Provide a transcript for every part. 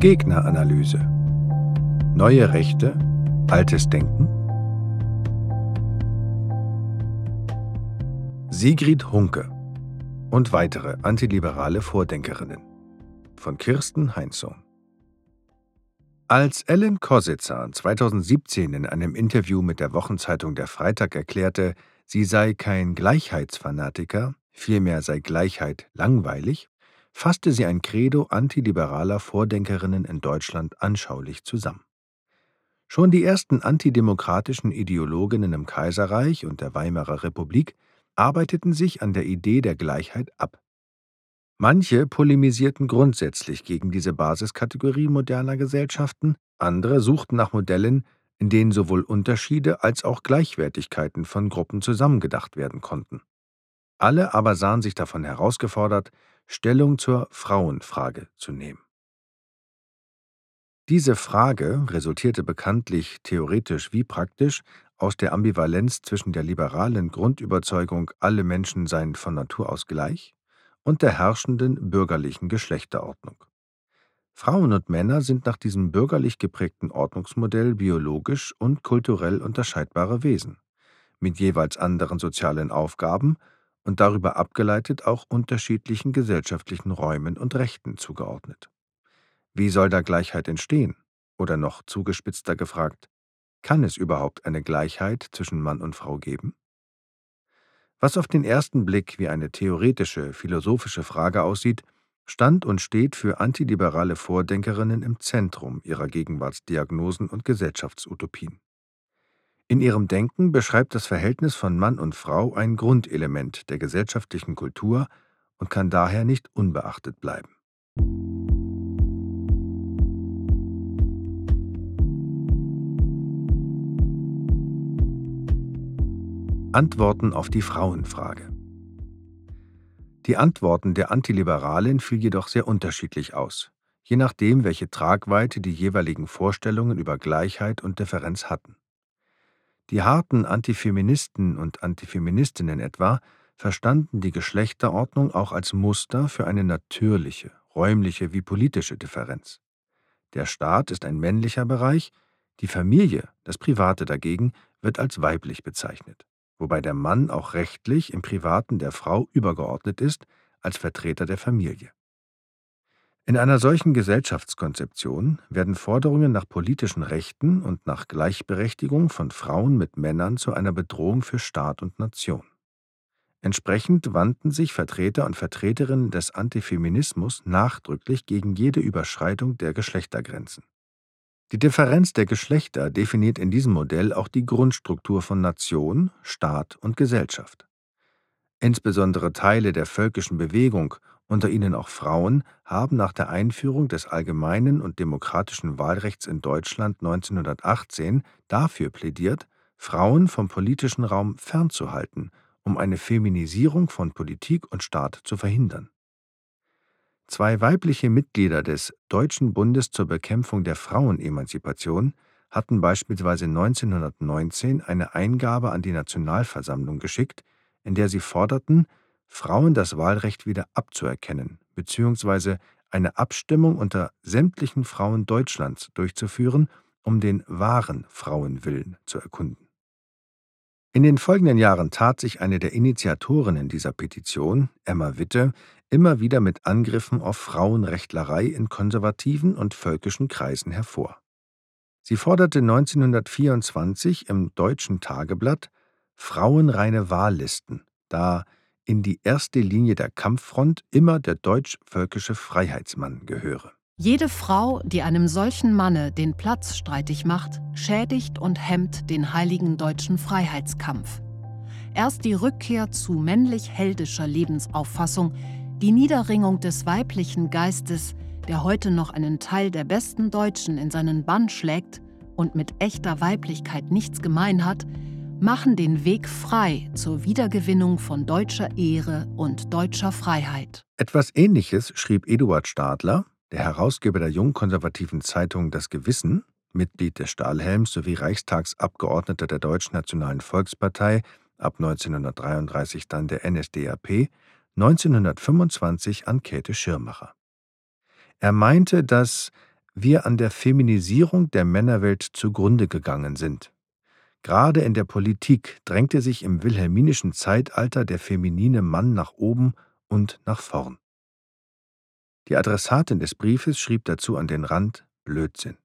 Gegneranalyse. Neue Rechte, altes Denken? Sigrid Hunke und weitere antiliberale Vordenkerinnen von Kirsten Heinzsohn. Als Ellen Kossitzer 2017 in einem Interview mit der Wochenzeitung Der Freitag erklärte, sie sei kein Gleichheitsfanatiker, vielmehr sei Gleichheit langweilig, fasste sie ein Credo antiliberaler Vordenkerinnen in Deutschland anschaulich zusammen. Schon die ersten antidemokratischen Ideologinnen im Kaiserreich und der Weimarer Republik arbeiteten sich an der Idee der Gleichheit ab. Manche polemisierten grundsätzlich gegen diese Basiskategorie moderner Gesellschaften, andere suchten nach Modellen, in denen sowohl Unterschiede als auch Gleichwertigkeiten von Gruppen zusammengedacht werden konnten. Alle aber sahen sich davon herausgefordert, Stellung zur Frauenfrage zu nehmen. Diese Frage resultierte bekanntlich theoretisch wie praktisch aus der Ambivalenz zwischen der liberalen Grundüberzeugung, alle Menschen seien von Natur aus gleich, und der herrschenden bürgerlichen Geschlechterordnung. Frauen und Männer sind nach diesem bürgerlich geprägten Ordnungsmodell biologisch und kulturell unterscheidbare Wesen, mit jeweils anderen sozialen Aufgaben und darüber abgeleitet auch unterschiedlichen gesellschaftlichen Räumen und Rechten zugeordnet. Wie soll da Gleichheit entstehen? Oder noch zugespitzter gefragt, kann es überhaupt eine Gleichheit zwischen Mann und Frau geben? Was auf den ersten Blick wie eine theoretische, philosophische Frage aussieht, stand und steht für antiliberale Vordenkerinnen im Zentrum ihrer Gegenwartsdiagnosen und Gesellschaftsutopien. In ihrem Denken beschreibt das Verhältnis von Mann und Frau ein Grundelement der gesellschaftlichen Kultur und kann daher nicht unbeachtet bleiben. Antworten auf die Frauenfrage. Die Antworten der Antiliberalen fiel jedoch sehr unterschiedlich aus, je nachdem, welche Tragweite die jeweiligen Vorstellungen über Gleichheit und Differenz hatten. Die harten Antifeministen und Antifeministinnen etwa verstanden die Geschlechterordnung auch als Muster für eine natürliche, räumliche wie politische Differenz. Der Staat ist ein männlicher Bereich, die Familie, das Private dagegen, wird als weiblich bezeichnet wobei der Mann auch rechtlich im Privaten der Frau übergeordnet ist als Vertreter der Familie. In einer solchen Gesellschaftskonzeption werden Forderungen nach politischen Rechten und nach Gleichberechtigung von Frauen mit Männern zu einer Bedrohung für Staat und Nation. Entsprechend wandten sich Vertreter und Vertreterinnen des Antifeminismus nachdrücklich gegen jede Überschreitung der Geschlechtergrenzen. Die Differenz der Geschlechter definiert in diesem Modell auch die Grundstruktur von Nation, Staat und Gesellschaft. Insbesondere Teile der völkischen Bewegung, unter ihnen auch Frauen, haben nach der Einführung des allgemeinen und demokratischen Wahlrechts in Deutschland 1918 dafür plädiert, Frauen vom politischen Raum fernzuhalten, um eine Feminisierung von Politik und Staat zu verhindern. Zwei weibliche Mitglieder des Deutschen Bundes zur Bekämpfung der Frauenemanzipation hatten beispielsweise 1919 eine Eingabe an die Nationalversammlung geschickt, in der sie forderten, Frauen das Wahlrecht wieder abzuerkennen bzw. eine Abstimmung unter sämtlichen Frauen Deutschlands durchzuführen, um den wahren Frauenwillen zu erkunden. In den folgenden Jahren tat sich eine der Initiatorinnen dieser Petition, Emma Witte, immer wieder mit Angriffen auf Frauenrechtlerei in konservativen und völkischen Kreisen hervor. Sie forderte 1924 im Deutschen Tageblatt frauenreine Wahllisten, da in die erste Linie der Kampffront immer der deutsch-völkische Freiheitsmann gehöre. Jede Frau, die einem solchen Manne den Platz streitig macht, schädigt und hemmt den heiligen deutschen Freiheitskampf. Erst die Rückkehr zu männlich-heldischer Lebensauffassung, die Niederringung des weiblichen Geistes, der heute noch einen Teil der besten Deutschen in seinen Bann schlägt und mit echter Weiblichkeit nichts gemein hat, machen den Weg frei zur Wiedergewinnung von deutscher Ehre und deutscher Freiheit. Etwas Ähnliches schrieb Eduard Stadler, der Herausgeber der jungkonservativen Zeitung Das Gewissen, Mitglied des Stahlhelms sowie Reichstagsabgeordneter der Deutschen Nationalen Volkspartei, ab 1933 dann der NSDAP, 1925 an Käthe Schirmacher. Er meinte, dass wir an der Feminisierung der Männerwelt zugrunde gegangen sind. Gerade in der Politik drängte sich im wilhelminischen Zeitalter der feminine Mann nach oben und nach vorn. Die Adressatin des Briefes schrieb dazu an den Rand Blödsinn.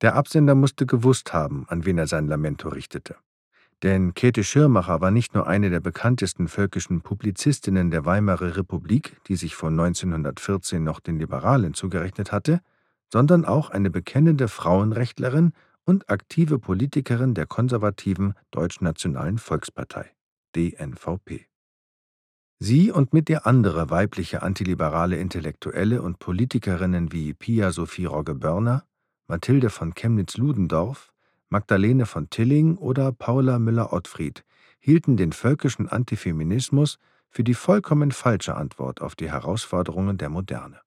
Der Absender musste gewusst haben, an wen er sein Lamento richtete. Denn Käthe Schirmacher war nicht nur eine der bekanntesten völkischen Publizistinnen der Weimarer Republik, die sich vor 1914 noch den Liberalen zugerechnet hatte, sondern auch eine bekennende Frauenrechtlerin und aktive Politikerin der konservativen Deutschnationalen Volkspartei DNVP. Sie und mit ihr andere weibliche antiliberale Intellektuelle und Politikerinnen wie Pia Sophie Rogge-Börner, Mathilde von Chemnitz-Ludendorff, Magdalene von Tilling oder Paula Müller-Ottfried hielten den völkischen Antifeminismus für die vollkommen falsche Antwort auf die Herausforderungen der Moderne.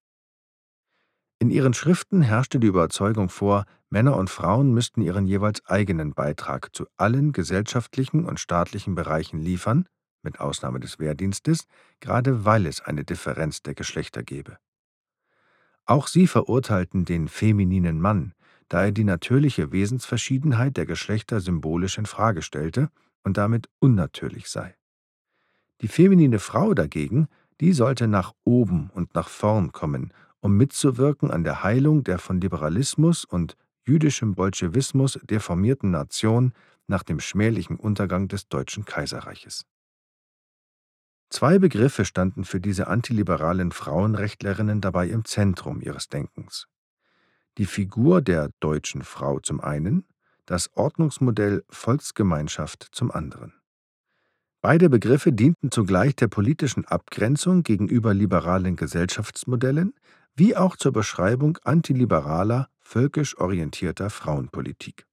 In ihren Schriften herrschte die Überzeugung vor, Männer und Frauen müssten ihren jeweils eigenen Beitrag zu allen gesellschaftlichen und staatlichen Bereichen liefern, mit Ausnahme des Wehrdienstes, gerade weil es eine Differenz der Geschlechter gebe. Auch sie verurteilten den femininen Mann, da er die natürliche Wesensverschiedenheit der Geschlechter symbolisch in Frage stellte und damit unnatürlich sei. Die feminine Frau dagegen, die sollte nach oben und nach vorn kommen um mitzuwirken an der Heilung der von Liberalismus und jüdischem Bolschewismus deformierten Nation nach dem schmählichen Untergang des Deutschen Kaiserreiches. Zwei Begriffe standen für diese antiliberalen Frauenrechtlerinnen dabei im Zentrum ihres Denkens. Die Figur der deutschen Frau zum einen, das Ordnungsmodell Volksgemeinschaft zum anderen. Beide Begriffe dienten zugleich der politischen Abgrenzung gegenüber liberalen Gesellschaftsmodellen wie auch zur Beschreibung antiliberaler, völkisch orientierter Frauenpolitik.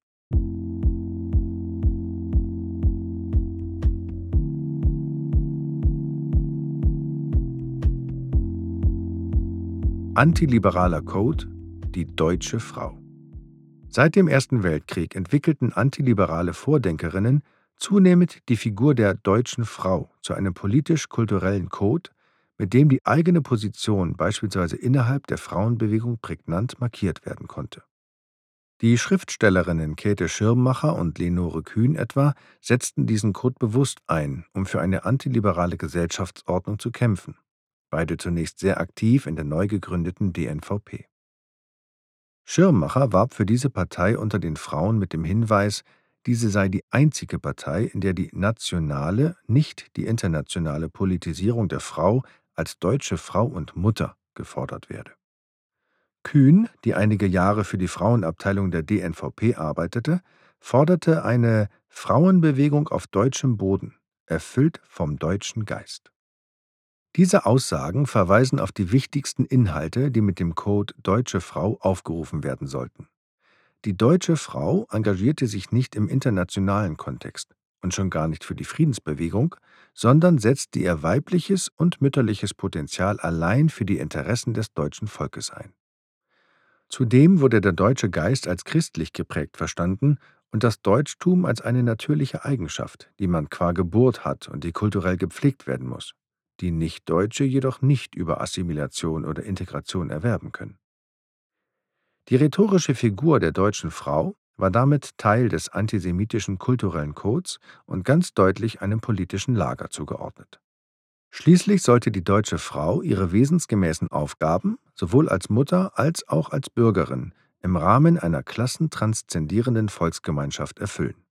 Antiliberaler Code Die deutsche Frau Seit dem Ersten Weltkrieg entwickelten antiliberale Vordenkerinnen zunehmend die Figur der deutschen Frau zu einem politisch-kulturellen Code, mit dem die eigene Position beispielsweise innerhalb der Frauenbewegung prägnant markiert werden konnte. Die Schriftstellerinnen Käthe Schirmmacher und Lenore Kühn etwa setzten diesen Code bewusst ein, um für eine antiliberale Gesellschaftsordnung zu kämpfen, beide zunächst sehr aktiv in der neu gegründeten DNVP. Schirmmacher warb für diese Partei unter den Frauen mit dem Hinweis, diese sei die einzige Partei, in der die nationale, nicht die internationale Politisierung der Frau als deutsche Frau und Mutter gefordert werde. Kühn, die einige Jahre für die Frauenabteilung der DNVP arbeitete, forderte eine Frauenbewegung auf deutschem Boden, erfüllt vom deutschen Geist. Diese Aussagen verweisen auf die wichtigsten Inhalte, die mit dem Code Deutsche Frau aufgerufen werden sollten. Die deutsche Frau engagierte sich nicht im internationalen Kontext und schon gar nicht für die Friedensbewegung, sondern setzte ihr weibliches und mütterliches Potenzial allein für die Interessen des deutschen Volkes ein. Zudem wurde der deutsche Geist als christlich geprägt verstanden und das Deutschtum als eine natürliche Eigenschaft, die man qua Geburt hat und die kulturell gepflegt werden muss, die Nichtdeutsche jedoch nicht über Assimilation oder Integration erwerben können. Die rhetorische Figur der deutschen Frau war damit Teil des antisemitischen kulturellen Codes und ganz deutlich einem politischen Lager zugeordnet. Schließlich sollte die deutsche Frau ihre wesensgemäßen Aufgaben sowohl als Mutter als auch als Bürgerin im Rahmen einer klassentranszendierenden Volksgemeinschaft erfüllen.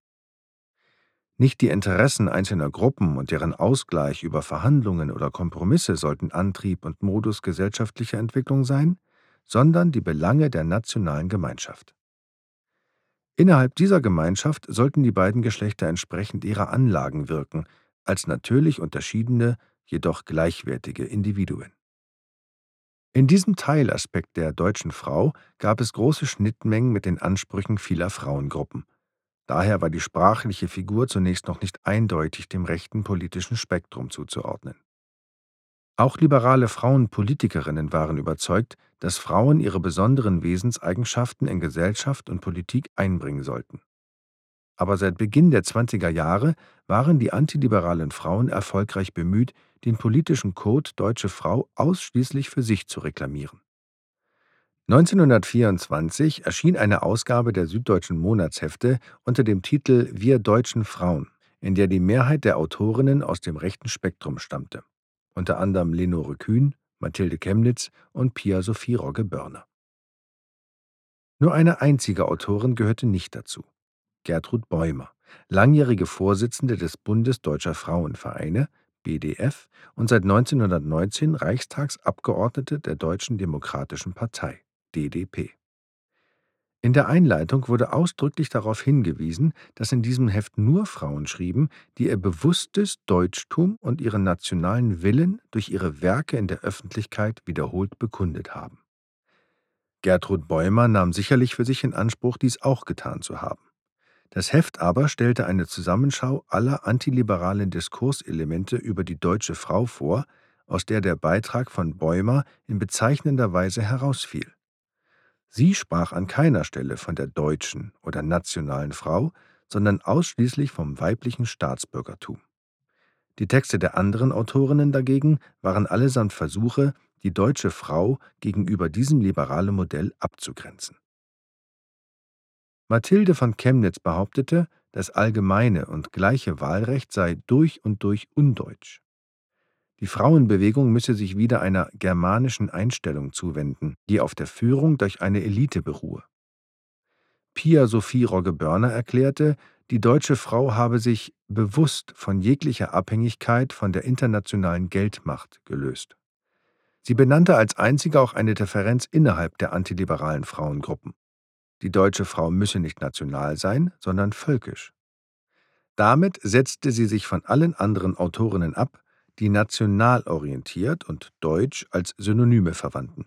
Nicht die Interessen einzelner Gruppen und deren Ausgleich über Verhandlungen oder Kompromisse sollten Antrieb und Modus gesellschaftlicher Entwicklung sein, sondern die Belange der nationalen Gemeinschaft. Innerhalb dieser Gemeinschaft sollten die beiden Geschlechter entsprechend ihrer Anlagen wirken, als natürlich unterschiedene, jedoch gleichwertige Individuen. In diesem Teilaspekt der deutschen Frau gab es große Schnittmengen mit den Ansprüchen vieler Frauengruppen. Daher war die sprachliche Figur zunächst noch nicht eindeutig dem rechten politischen Spektrum zuzuordnen. Auch liberale Frauenpolitikerinnen waren überzeugt, dass Frauen ihre besonderen Wesenseigenschaften in Gesellschaft und Politik einbringen sollten. Aber seit Beginn der 20er Jahre waren die antiliberalen Frauen erfolgreich bemüht, den politischen Code Deutsche Frau ausschließlich für sich zu reklamieren. 1924 erschien eine Ausgabe der Süddeutschen Monatshefte unter dem Titel Wir deutschen Frauen, in der die Mehrheit der Autorinnen aus dem rechten Spektrum stammte, unter anderem Lenore Kühn, Mathilde Chemnitz und Pia Sophie Rogge-Börner. Nur eine einzige Autorin gehörte nicht dazu: Gertrud Bäumer, langjährige Vorsitzende des Bundes Deutscher Frauenvereine (BDF) und seit 1919 Reichstagsabgeordnete der Deutschen Demokratischen Partei (DDP). In der Einleitung wurde ausdrücklich darauf hingewiesen, dass in diesem Heft nur Frauen schrieben, die ihr bewusstes Deutschtum und ihren nationalen Willen durch ihre Werke in der Öffentlichkeit wiederholt bekundet haben. Gertrud Bäumer nahm sicherlich für sich in Anspruch, dies auch getan zu haben. Das Heft aber stellte eine Zusammenschau aller antiliberalen Diskurselemente über die deutsche Frau vor, aus der der Beitrag von Bäumer in bezeichnender Weise herausfiel. Sie sprach an keiner Stelle von der deutschen oder nationalen Frau, sondern ausschließlich vom weiblichen Staatsbürgertum. Die Texte der anderen Autorinnen dagegen waren allesamt Versuche, die deutsche Frau gegenüber diesem liberalen Modell abzugrenzen. Mathilde von Chemnitz behauptete, das allgemeine und gleiche Wahlrecht sei durch und durch undeutsch. Die Frauenbewegung müsse sich wieder einer germanischen Einstellung zuwenden, die auf der Führung durch eine Elite beruhe. Pia Sophie Rogge-Börner erklärte, die deutsche Frau habe sich bewusst von jeglicher Abhängigkeit von der internationalen Geldmacht gelöst. Sie benannte als einzige auch eine Differenz innerhalb der antiliberalen Frauengruppen. Die deutsche Frau müsse nicht national sein, sondern völkisch. Damit setzte sie sich von allen anderen Autorinnen ab, die national orientiert und deutsch als Synonyme verwandten.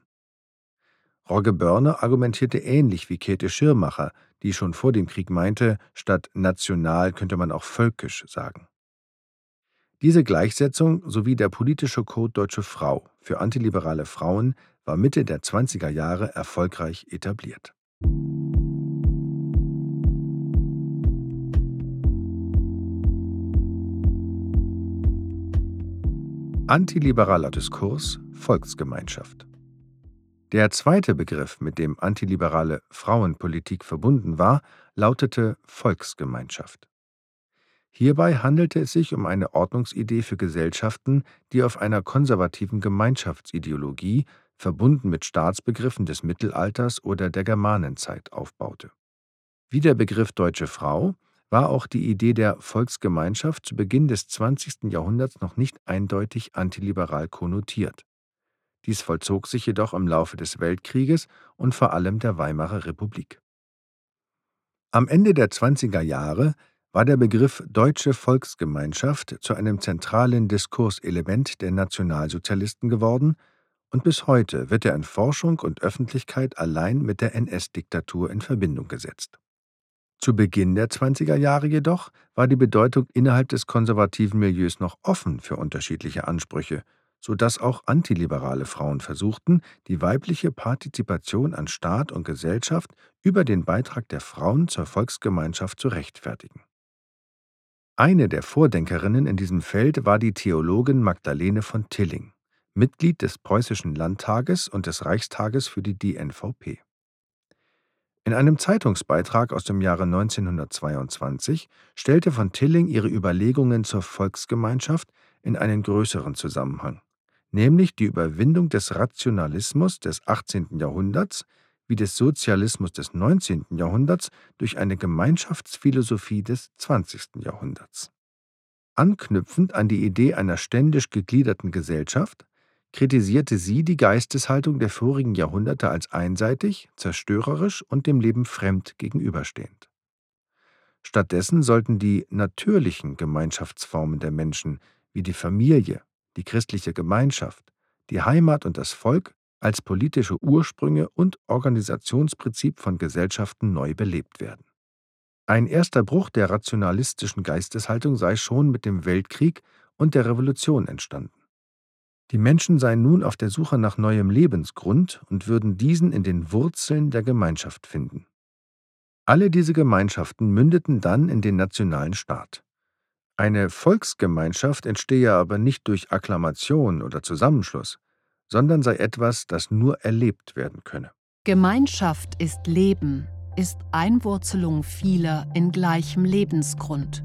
Rogge Börner argumentierte ähnlich wie Käthe Schirmacher, die schon vor dem Krieg meinte, statt national könnte man auch völkisch sagen. Diese Gleichsetzung sowie der politische Code Deutsche Frau für antiliberale Frauen war Mitte der 20er Jahre erfolgreich etabliert. Antiliberaler Diskurs Volksgemeinschaft Der zweite Begriff, mit dem antiliberale Frauenpolitik verbunden war, lautete Volksgemeinschaft. Hierbei handelte es sich um eine Ordnungsidee für Gesellschaften, die auf einer konservativen Gemeinschaftsideologie, verbunden mit Staatsbegriffen des Mittelalters oder der Germanenzeit, aufbaute. Wie der Begriff Deutsche Frau war auch die Idee der Volksgemeinschaft zu Beginn des 20. Jahrhunderts noch nicht eindeutig antiliberal konnotiert. Dies vollzog sich jedoch im Laufe des Weltkrieges und vor allem der Weimarer Republik. Am Ende der 20er Jahre war der Begriff Deutsche Volksgemeinschaft zu einem zentralen Diskurselement der Nationalsozialisten geworden, und bis heute wird er in Forschung und Öffentlichkeit allein mit der NS-Diktatur in Verbindung gesetzt. Zu Beginn der 20er Jahre jedoch war die Bedeutung innerhalb des konservativen Milieus noch offen für unterschiedliche Ansprüche, so dass auch antiliberale Frauen versuchten, die weibliche Partizipation an Staat und Gesellschaft über den Beitrag der Frauen zur Volksgemeinschaft zu rechtfertigen. Eine der Vordenkerinnen in diesem Feld war die Theologin Magdalene von Tilling, Mitglied des Preußischen Landtages und des Reichstages für die DNVP. In einem Zeitungsbeitrag aus dem Jahre 1922 stellte von Tilling ihre Überlegungen zur Volksgemeinschaft in einen größeren Zusammenhang, nämlich die Überwindung des Rationalismus des 18. Jahrhunderts wie des Sozialismus des 19. Jahrhunderts durch eine Gemeinschaftsphilosophie des 20. Jahrhunderts. Anknüpfend an die Idee einer ständisch gegliederten Gesellschaft kritisierte sie die Geisteshaltung der vorigen Jahrhunderte als einseitig, zerstörerisch und dem Leben fremd gegenüberstehend. Stattdessen sollten die natürlichen Gemeinschaftsformen der Menschen wie die Familie, die christliche Gemeinschaft, die Heimat und das Volk als politische Ursprünge und Organisationsprinzip von Gesellschaften neu belebt werden. Ein erster Bruch der rationalistischen Geisteshaltung sei schon mit dem Weltkrieg und der Revolution entstanden. Die Menschen seien nun auf der Suche nach neuem Lebensgrund und würden diesen in den Wurzeln der Gemeinschaft finden. Alle diese Gemeinschaften mündeten dann in den nationalen Staat. Eine Volksgemeinschaft entstehe aber nicht durch Akklamation oder Zusammenschluss, sondern sei etwas, das nur erlebt werden könne. Gemeinschaft ist Leben, ist Einwurzelung vieler in gleichem Lebensgrund.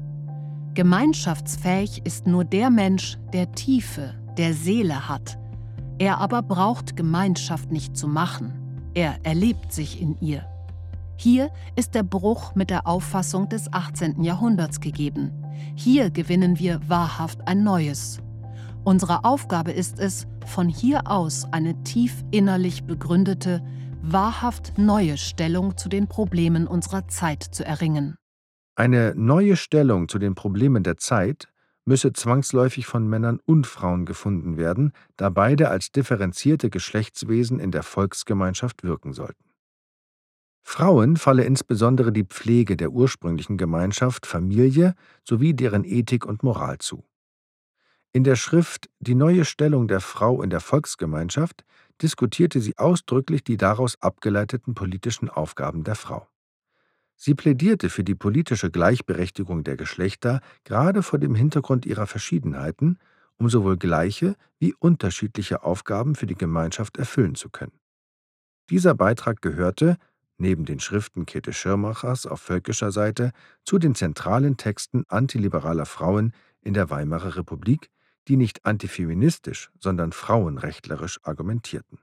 Gemeinschaftsfähig ist nur der Mensch, der Tiefe, der Seele hat. Er aber braucht Gemeinschaft nicht zu machen. Er erlebt sich in ihr. Hier ist der Bruch mit der Auffassung des 18. Jahrhunderts gegeben. Hier gewinnen wir wahrhaft ein neues. Unsere Aufgabe ist es, von hier aus eine tief innerlich begründete, wahrhaft neue Stellung zu den Problemen unserer Zeit zu erringen. Eine neue Stellung zu den Problemen der Zeit müsse zwangsläufig von Männern und Frauen gefunden werden, da beide als differenzierte Geschlechtswesen in der Volksgemeinschaft wirken sollten. Frauen falle insbesondere die Pflege der ursprünglichen Gemeinschaft, Familie sowie deren Ethik und Moral zu. In der Schrift Die neue Stellung der Frau in der Volksgemeinschaft diskutierte sie ausdrücklich die daraus abgeleiteten politischen Aufgaben der Frau. Sie plädierte für die politische Gleichberechtigung der Geschlechter gerade vor dem Hintergrund ihrer Verschiedenheiten, um sowohl gleiche wie unterschiedliche Aufgaben für die Gemeinschaft erfüllen zu können. Dieser Beitrag gehörte, neben den Schriften Käthe Schirmachers auf völkischer Seite, zu den zentralen Texten antiliberaler Frauen in der Weimarer Republik, die nicht antifeministisch, sondern frauenrechtlerisch argumentierten.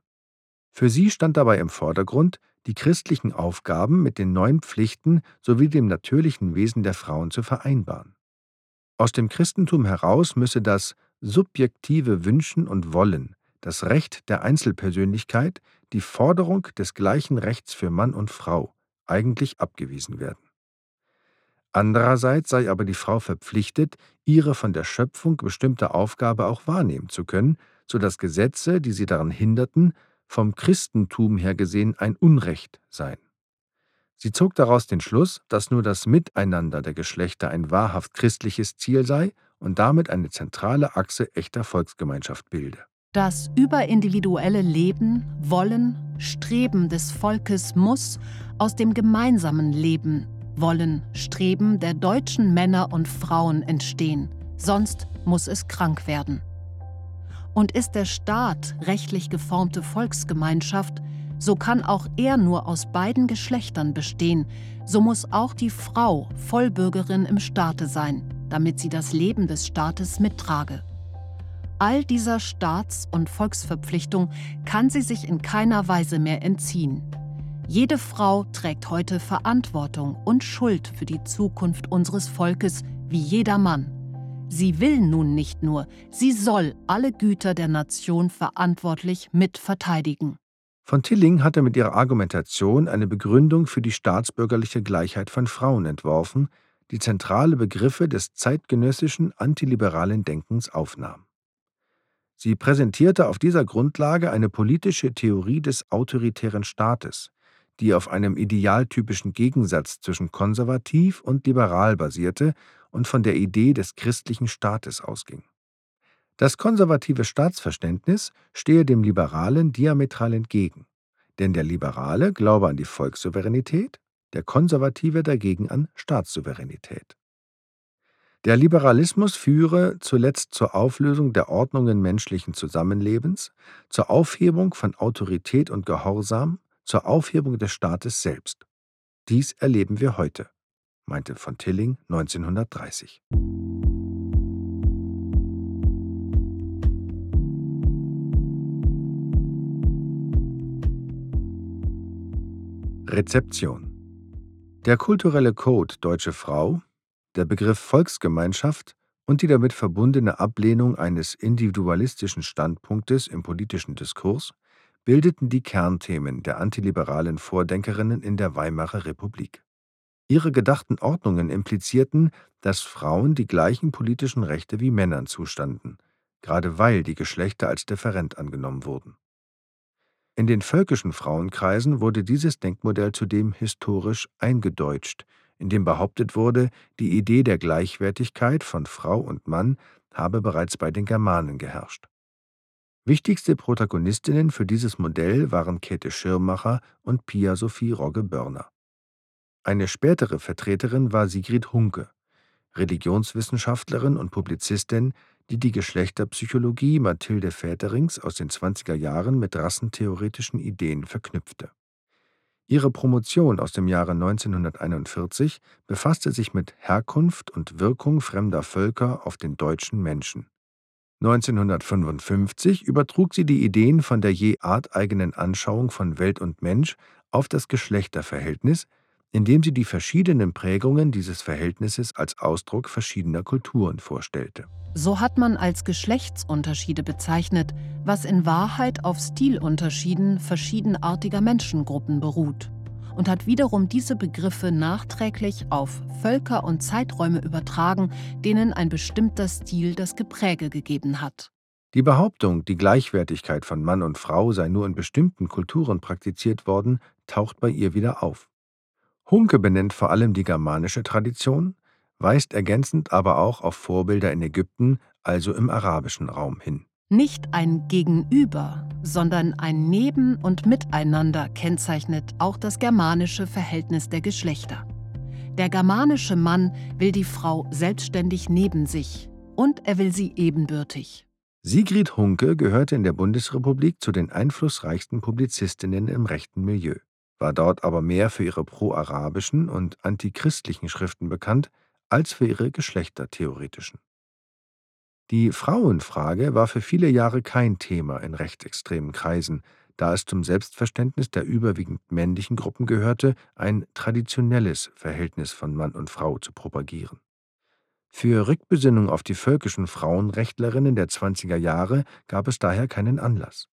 Für sie stand dabei im Vordergrund, die christlichen Aufgaben mit den neuen Pflichten sowie dem natürlichen Wesen der Frauen zu vereinbaren. Aus dem Christentum heraus müsse das subjektive Wünschen und Wollen, das Recht der Einzelpersönlichkeit, die Forderung des gleichen Rechts für Mann und Frau eigentlich abgewiesen werden. Andererseits sei aber die Frau verpflichtet, ihre von der Schöpfung bestimmte Aufgabe auch wahrnehmen zu können, so dass Gesetze, die sie daran hinderten, vom Christentum her gesehen ein Unrecht seien. Sie zog daraus den Schluss, dass nur das Miteinander der Geschlechter ein wahrhaft christliches Ziel sei und damit eine zentrale Achse echter Volksgemeinschaft bilde. Das überindividuelle Leben, Wollen, Streben des Volkes muss aus dem gemeinsamen Leben, Wollen, Streben der deutschen Männer und Frauen entstehen, sonst muss es krank werden. Und ist der Staat rechtlich geformte Volksgemeinschaft, so kann auch er nur aus beiden Geschlechtern bestehen, so muss auch die Frau Vollbürgerin im Staate sein, damit sie das Leben des Staates mittrage. All dieser Staats- und Volksverpflichtung kann sie sich in keiner Weise mehr entziehen. Jede Frau trägt heute Verantwortung und Schuld für die Zukunft unseres Volkes wie jeder Mann. Sie will nun nicht nur, sie soll alle Güter der Nation verantwortlich mitverteidigen. Von Tilling hatte mit ihrer Argumentation eine Begründung für die staatsbürgerliche Gleichheit von Frauen entworfen, die zentrale Begriffe des zeitgenössischen antiliberalen Denkens aufnahm. Sie präsentierte auf dieser Grundlage eine politische Theorie des autoritären Staates, die auf einem idealtypischen Gegensatz zwischen konservativ und liberal basierte und von der Idee des christlichen Staates ausging. Das konservative Staatsverständnis stehe dem Liberalen diametral entgegen, denn der Liberale glaube an die Volkssouveränität, der Konservative dagegen an Staatssouveränität. Der Liberalismus führe zuletzt zur Auflösung der Ordnungen menschlichen Zusammenlebens, zur Aufhebung von Autorität und Gehorsam, zur Aufhebung des Staates selbst. Dies erleben wir heute meinte von Tilling 1930. Rezeption Der kulturelle Code Deutsche Frau, der Begriff Volksgemeinschaft und die damit verbundene Ablehnung eines individualistischen Standpunktes im politischen Diskurs bildeten die Kernthemen der antiliberalen Vordenkerinnen in der Weimarer Republik. Ihre gedachten Ordnungen implizierten, dass Frauen die gleichen politischen Rechte wie Männern zustanden, gerade weil die Geschlechter als different angenommen wurden. In den völkischen Frauenkreisen wurde dieses Denkmodell zudem historisch eingedeutscht, indem behauptet wurde, die Idee der Gleichwertigkeit von Frau und Mann habe bereits bei den Germanen geherrscht. Wichtigste Protagonistinnen für dieses Modell waren Käthe Schirmacher und Pia Sophie Rogge-Börner. Eine spätere Vertreterin war Sigrid Hunke, Religionswissenschaftlerin und Publizistin, die die Geschlechterpsychologie Mathilde Väterings aus den 20er Jahren mit rassentheoretischen Ideen verknüpfte. Ihre Promotion aus dem Jahre 1941 befasste sich mit Herkunft und Wirkung fremder Völker auf den deutschen Menschen. 1955 übertrug sie die Ideen von der je arteigenen Anschauung von Welt und Mensch auf das Geschlechterverhältnis, indem sie die verschiedenen Prägungen dieses Verhältnisses als Ausdruck verschiedener Kulturen vorstellte. So hat man als Geschlechtsunterschiede bezeichnet, was in Wahrheit auf Stilunterschieden verschiedenartiger Menschengruppen beruht und hat wiederum diese Begriffe nachträglich auf Völker und Zeiträume übertragen, denen ein bestimmter Stil das Gepräge gegeben hat. Die Behauptung, die Gleichwertigkeit von Mann und Frau sei nur in bestimmten Kulturen praktiziert worden, taucht bei ihr wieder auf. Hunke benennt vor allem die germanische Tradition, weist ergänzend aber auch auf Vorbilder in Ägypten, also im arabischen Raum hin. Nicht ein Gegenüber, sondern ein Neben- und Miteinander kennzeichnet auch das germanische Verhältnis der Geschlechter. Der germanische Mann will die Frau selbstständig neben sich und er will sie ebenbürtig. Sigrid Hunke gehörte in der Bundesrepublik zu den einflussreichsten Publizistinnen im rechten Milieu war dort aber mehr für ihre pro-arabischen und antichristlichen Schriften bekannt als für ihre geschlechtertheoretischen. Die Frauenfrage war für viele Jahre kein Thema in rechtsextremen Kreisen, da es zum Selbstverständnis der überwiegend männlichen Gruppen gehörte, ein traditionelles Verhältnis von Mann und Frau zu propagieren. Für Rückbesinnung auf die völkischen Frauenrechtlerinnen der 20er Jahre gab es daher keinen Anlass.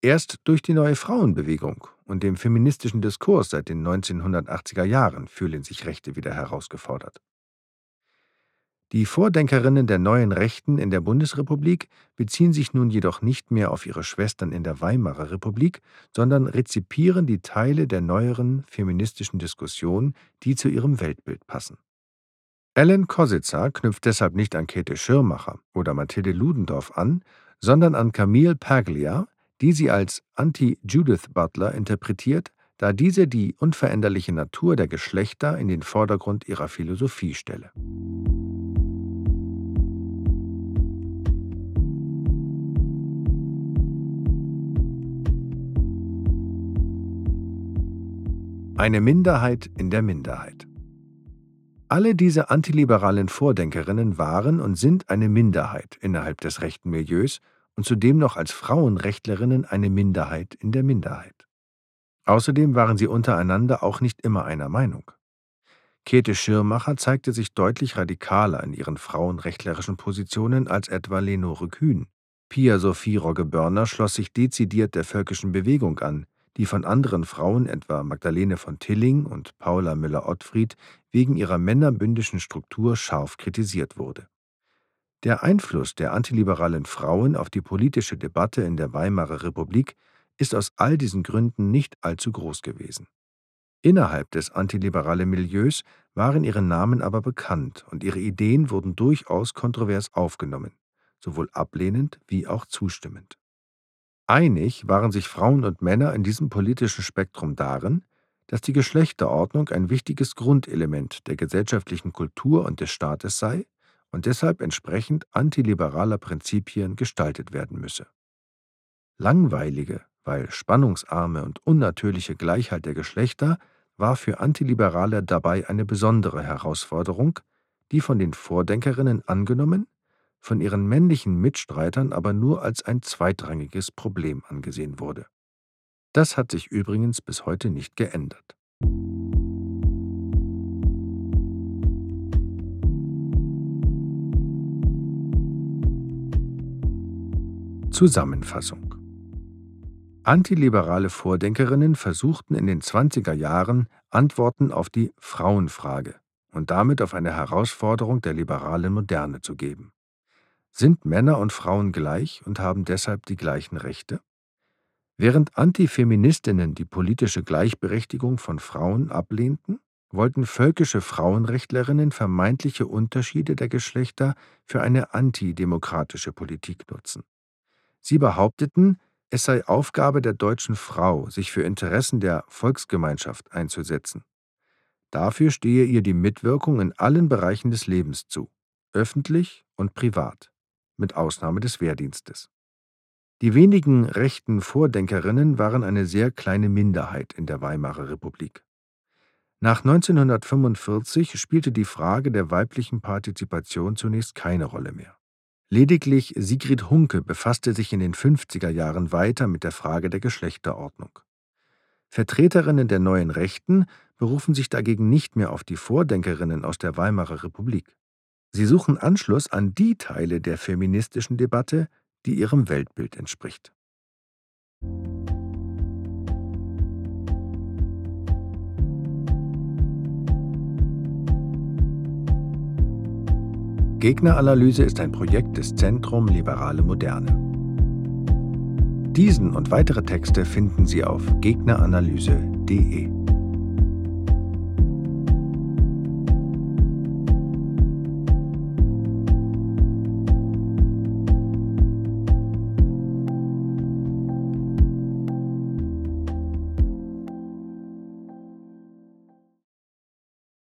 Erst durch die neue Frauenbewegung und dem feministischen Diskurs seit den 1980er Jahren fühlen sich Rechte wieder herausgefordert. Die Vordenkerinnen der neuen Rechten in der Bundesrepublik beziehen sich nun jedoch nicht mehr auf ihre Schwestern in der Weimarer Republik, sondern rezipieren die Teile der neueren feministischen Diskussion, die zu ihrem Weltbild passen. Ellen Kositzer knüpft deshalb nicht an Käthe Schirmacher oder Mathilde Ludendorff an, sondern an Camille Paglia, die sie als Anti-Judith Butler interpretiert, da diese die unveränderliche Natur der Geschlechter in den Vordergrund ihrer Philosophie stelle. Eine Minderheit in der Minderheit. Alle diese antiliberalen Vordenkerinnen waren und sind eine Minderheit innerhalb des rechten Milieus und zudem noch als Frauenrechtlerinnen eine Minderheit in der Minderheit. Außerdem waren sie untereinander auch nicht immer einer Meinung. Käthe Schirmacher zeigte sich deutlich radikaler in ihren frauenrechtlerischen Positionen als etwa Lenore Kühn. Pia Sophie Rogge-Börner schloss sich dezidiert der völkischen Bewegung an, die von anderen Frauen, etwa Magdalene von Tilling und Paula Müller-Ottfried, wegen ihrer männerbündischen Struktur scharf kritisiert wurde. Der Einfluss der antiliberalen Frauen auf die politische Debatte in der Weimarer Republik ist aus all diesen Gründen nicht allzu groß gewesen. Innerhalb des antiliberalen Milieus waren ihre Namen aber bekannt und ihre Ideen wurden durchaus kontrovers aufgenommen, sowohl ablehnend wie auch zustimmend. Einig waren sich Frauen und Männer in diesem politischen Spektrum darin, dass die Geschlechterordnung ein wichtiges Grundelement der gesellschaftlichen Kultur und des Staates sei und deshalb entsprechend antiliberaler Prinzipien gestaltet werden müsse. Langweilige, weil spannungsarme und unnatürliche Gleichheit der Geschlechter war für Antiliberale dabei eine besondere Herausforderung, die von den Vordenkerinnen angenommen, von ihren männlichen Mitstreitern aber nur als ein zweitrangiges Problem angesehen wurde. Das hat sich übrigens bis heute nicht geändert. Zusammenfassung Antiliberale Vordenkerinnen versuchten in den 20er Jahren Antworten auf die Frauenfrage und damit auf eine Herausforderung der liberalen Moderne zu geben. Sind Männer und Frauen gleich und haben deshalb die gleichen Rechte? Während Antifeministinnen die politische Gleichberechtigung von Frauen ablehnten, wollten völkische Frauenrechtlerinnen vermeintliche Unterschiede der Geschlechter für eine antidemokratische Politik nutzen. Sie behaupteten, es sei Aufgabe der deutschen Frau, sich für Interessen der Volksgemeinschaft einzusetzen. Dafür stehe ihr die Mitwirkung in allen Bereichen des Lebens zu, öffentlich und privat, mit Ausnahme des Wehrdienstes. Die wenigen rechten Vordenkerinnen waren eine sehr kleine Minderheit in der Weimarer Republik. Nach 1945 spielte die Frage der weiblichen Partizipation zunächst keine Rolle mehr. Lediglich Sigrid Hunke befasste sich in den 50er Jahren weiter mit der Frage der Geschlechterordnung. Vertreterinnen der neuen Rechten berufen sich dagegen nicht mehr auf die Vordenkerinnen aus der Weimarer Republik. Sie suchen Anschluss an die Teile der feministischen Debatte, die ihrem Weltbild entspricht. Gegneranalyse ist ein Projekt des Zentrum Liberale Moderne. Diesen und weitere Texte finden Sie auf gegneranalyse.de.